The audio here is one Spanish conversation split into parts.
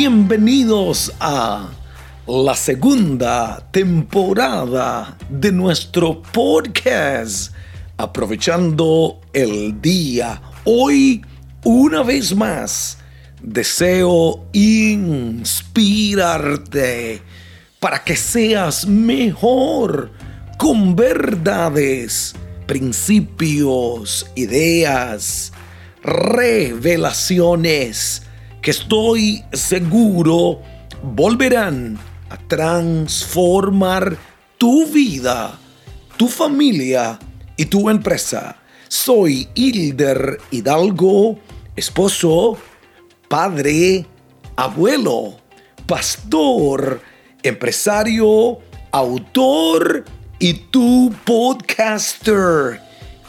Bienvenidos a la segunda temporada de nuestro podcast. Aprovechando el día, hoy una vez más deseo inspirarte para que seas mejor con verdades, principios, ideas, revelaciones que estoy seguro volverán a transformar tu vida, tu familia y tu empresa. Soy Hilder Hidalgo, esposo, padre, abuelo, pastor, empresario, autor y tu podcaster.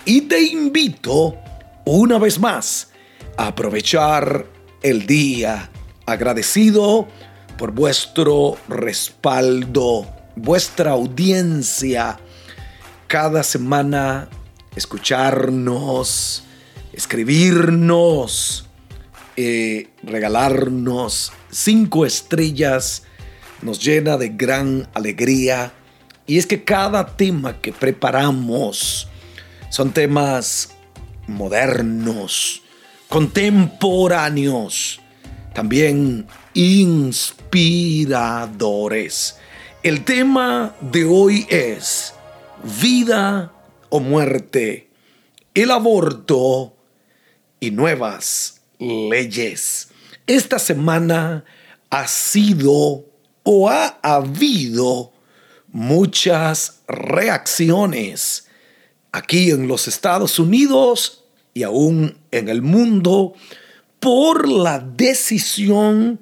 Y te invito una vez más a aprovechar el día agradecido por vuestro respaldo, vuestra audiencia. Cada semana escucharnos, escribirnos, eh, regalarnos cinco estrellas nos llena de gran alegría. Y es que cada tema que preparamos son temas modernos, contemporáneos, también inspiradores. El tema de hoy es vida o muerte, el aborto y nuevas leyes. Esta semana ha sido o ha habido muchas reacciones aquí en los Estados Unidos y aún en el mundo por la decisión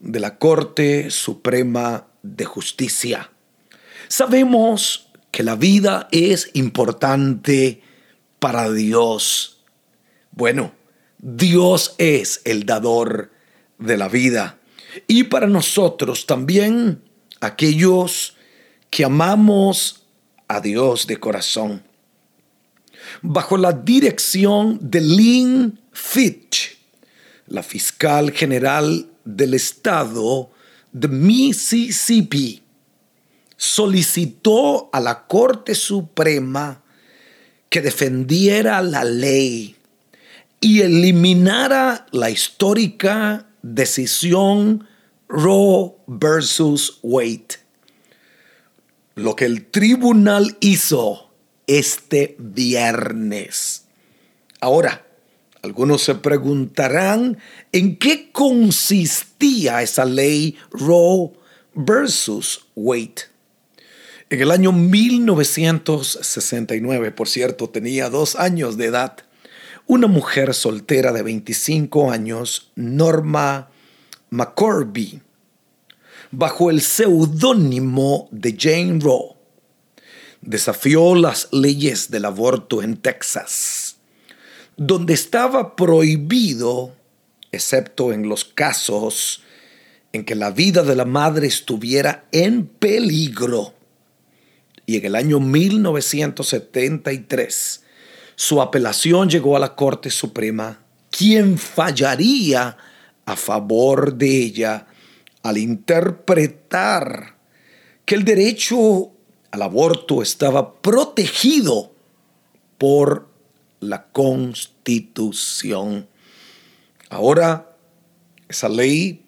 de la Corte Suprema de Justicia. Sabemos que la vida es importante para Dios. Bueno, Dios es el dador de la vida. Y para nosotros también, aquellos que amamos a Dios de corazón bajo la dirección de Lynn Fitch, la fiscal general del estado de Mississippi, solicitó a la Corte Suprema que defendiera la ley y eliminara la histórica decisión Roe versus Wade. Lo que el tribunal hizo este viernes. Ahora, algunos se preguntarán en qué consistía esa ley Roe versus Wade. En el año 1969, por cierto, tenía dos años de edad, una mujer soltera de 25 años, Norma McCorby, bajo el seudónimo de Jane Roe, desafió las leyes del aborto en Texas, donde estaba prohibido, excepto en los casos en que la vida de la madre estuviera en peligro. Y en el año 1973, su apelación llegó a la Corte Suprema, quien fallaría a favor de ella al interpretar que el derecho al aborto estaba protegido por la constitución. Ahora esa ley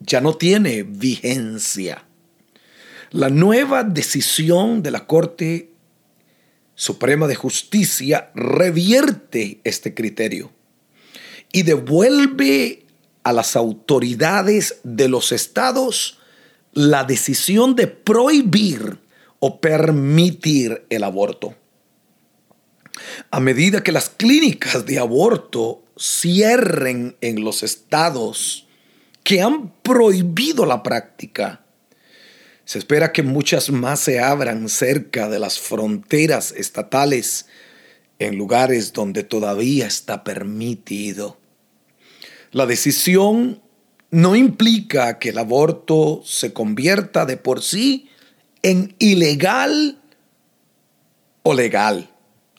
ya no tiene vigencia. La nueva decisión de la Corte Suprema de Justicia revierte este criterio y devuelve a las autoridades de los estados la decisión de prohibir o permitir el aborto. A medida que las clínicas de aborto cierren en los estados que han prohibido la práctica, se espera que muchas más se abran cerca de las fronteras estatales en lugares donde todavía está permitido. La decisión no implica que el aborto se convierta de por sí en ilegal o legal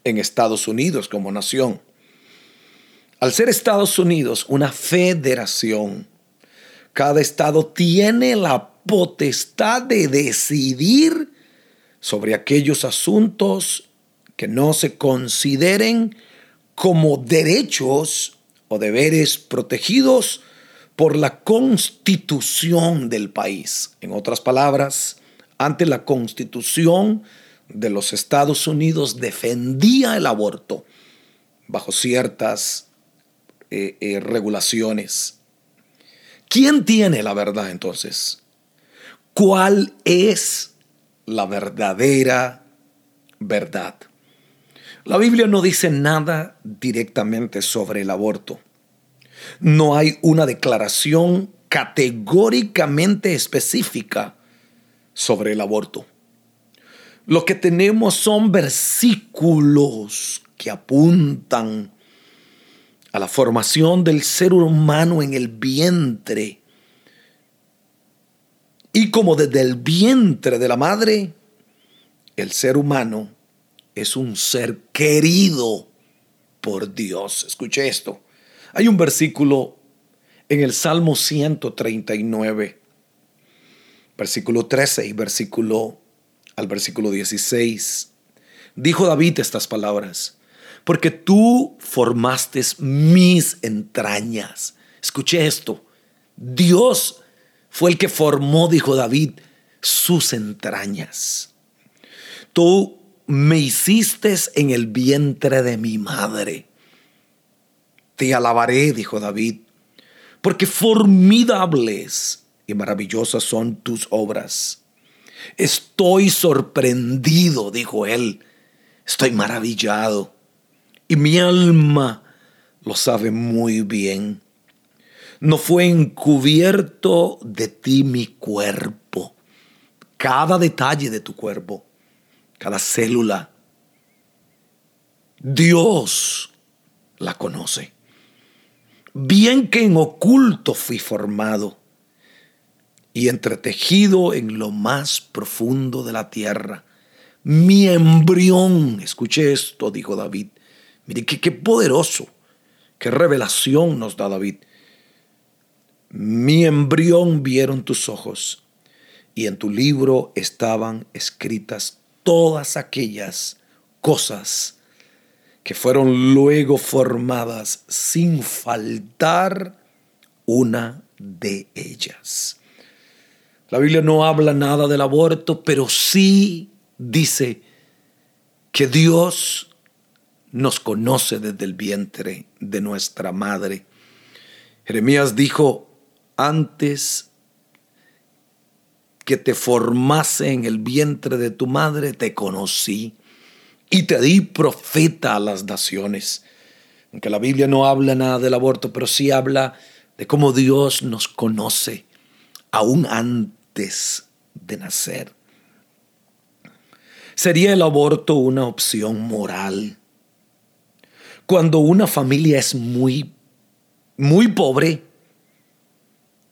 en Estados Unidos como nación. Al ser Estados Unidos una federación, Cada estado tiene la potestad de decidir sobre aquellos asuntos que no se consideren como derechos o deberes protegidos por la constitución del país. En otras palabras, ante la constitución de los Estados Unidos defendía el aborto bajo ciertas eh, eh, regulaciones. ¿Quién tiene la verdad entonces? ¿Cuál es la verdadera verdad? La Biblia no dice nada directamente sobre el aborto. No hay una declaración categóricamente específica sobre el aborto. Lo que tenemos son versículos que apuntan a la formación del ser humano en el vientre. Y como desde el vientre de la madre, el ser humano es un ser querido por Dios. Escuche esto. Hay un versículo en el Salmo 139, versículo 13 y versículo al versículo 16. Dijo David estas palabras porque tú formaste mis entrañas. Escuché esto. Dios fue el que formó, dijo David, sus entrañas. Tú me hiciste en el vientre de mi madre. Te alabaré, dijo David, porque formidables y maravillosas son tus obras. Estoy sorprendido, dijo él. Estoy maravillado y mi alma lo sabe muy bien. No fue encubierto de ti mi cuerpo, cada detalle de tu cuerpo, cada célula. Dios la conoce. Bien que en oculto fui formado y entretejido en lo más profundo de la tierra. Mi embrión, escuche esto, dijo David, Mire, qué, poderoso, qué revelación nos da David. Mi embrión vieron tus ojos y en tu libro estaban escritas todas aquellas cosas que fueron luego formadas sin faltar una de ellas. La Biblia no habla nada del aborto, pero sí dice que Dios nos conoce desde el vientre de nuestra madre. Jeremías dijo, antes que te formase en el vientre de tu madre, te conocí y te di profeta a las naciones. Aunque la Biblia no habla nada del aborto, pero sí habla de cómo Dios nos conoce aún antes de nacer. ¿Sería el aborto una opción moral? cuando una familia es muy, muy pobre,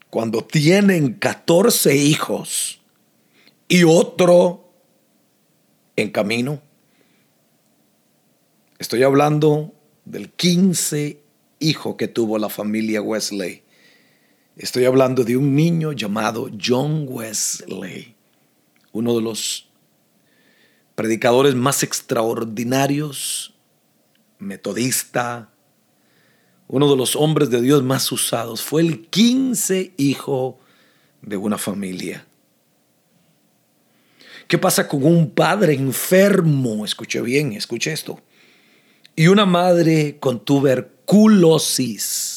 cuando tienen 14 hijos y otro en camino, estoy hablando del 15 hijo que tuvo la familia Wesley. Estoy hablando de un niño llamado John Wesley, uno de los predicadores más extraordinarios metodista, uno de los hombres de Dios más usados, fue el quince hijo de una familia. ¿Qué pasa con un padre enfermo? Escuche bien, escuche esto. Y una madre con tuberculosis.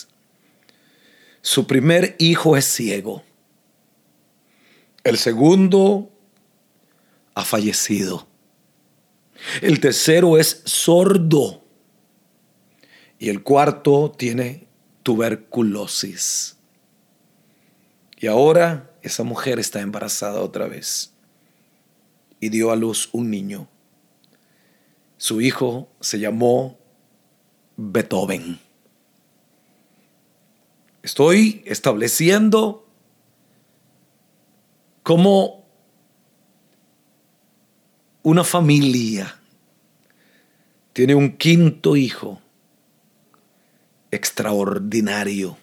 Su primer hijo es ciego. El segundo ha fallecido. El tercero es sordo. Y el cuarto tiene tuberculosis. Y ahora esa mujer está embarazada otra vez. Y dio a luz un niño. Su hijo se llamó Beethoven. Estoy estableciendo cómo una familia. Tiene un quinto hijo extraordinario,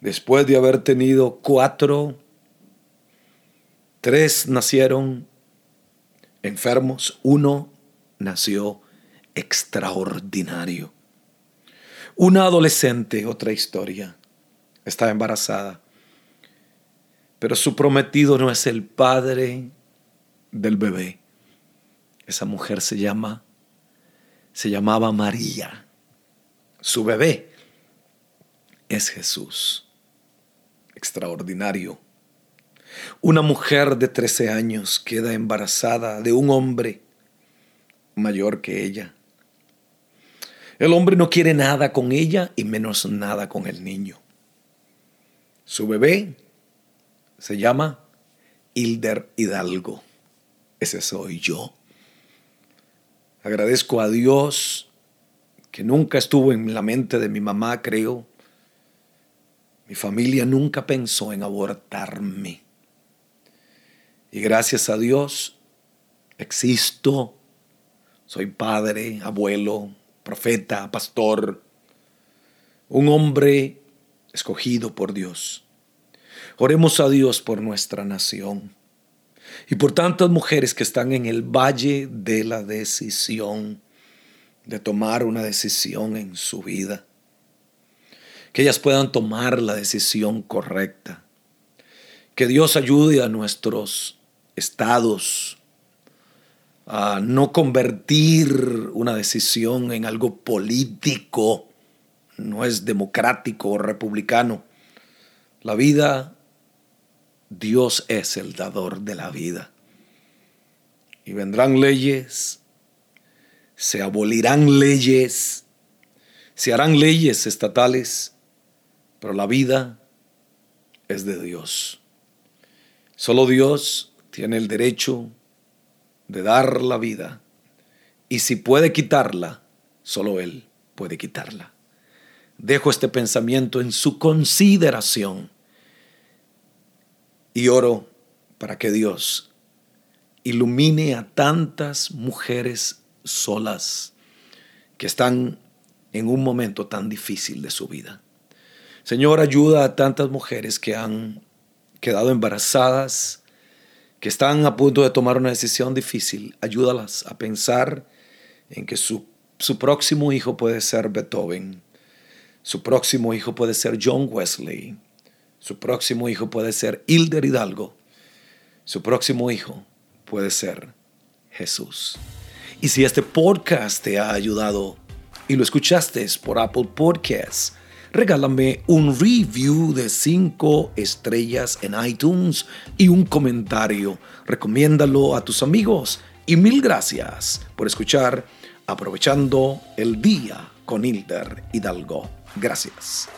después de haber tenido cuatro, tres nacieron enfermos, uno nació extraordinario. Una adolescente, otra historia, está embarazada, pero su prometido no es el padre del bebé. Esa mujer se llama, se llamaba María. Su bebé es Jesús. Extraordinario. Una mujer de 13 años queda embarazada de un hombre mayor que ella. El hombre no quiere nada con ella y menos nada con el niño. Su bebé se llama Hilder Hidalgo. Ese soy yo. Agradezco a Dios que nunca estuvo en la mente de mi mamá, creo. Mi familia nunca pensó en abortarme. Y gracias a Dios existo. Soy padre, abuelo, profeta, pastor, un hombre escogido por Dios. Oremos a Dios por nuestra nación y por tantas mujeres que están en el valle de la decisión, de tomar una decisión en su vida. Que ellas puedan tomar la decisión correcta. Que Dios ayude a nuestros estados, a no convertir una decisión en algo político, no es democrático o republicano. La vida, Dios es el dador de la vida. Y vendrán leyes, se abolirán leyes, se harán leyes estatales, pero la vida es de Dios. Solo Dios tiene el derecho de dar la vida. Y si puede quitarla, solo Él puede quitarla. Dejo este pensamiento en su consideración y oro para que Dios ilumine a tantas mujeres solas que están en un momento tan difícil de su vida. Señor, ayuda a tantas mujeres que han quedado embarazadas, que están a punto de tomar una decisión difícil, ayúdalas a pensar en que su, su próximo hijo puede ser Beethoven, su próximo hijo puede ser John Wesley, su próximo hijo puede ser Hilder Hidalgo, su próximo hijo puede ser Jesús. Y si este podcast te ha ayudado y lo escuchaste por Apple Podcasts, regálame un review de 5 estrellas en iTunes y un comentario. Recomiéndalo a tus amigos y mil gracias por escuchar Aprovechando el Día con Hilder Hidalgo. Gracias.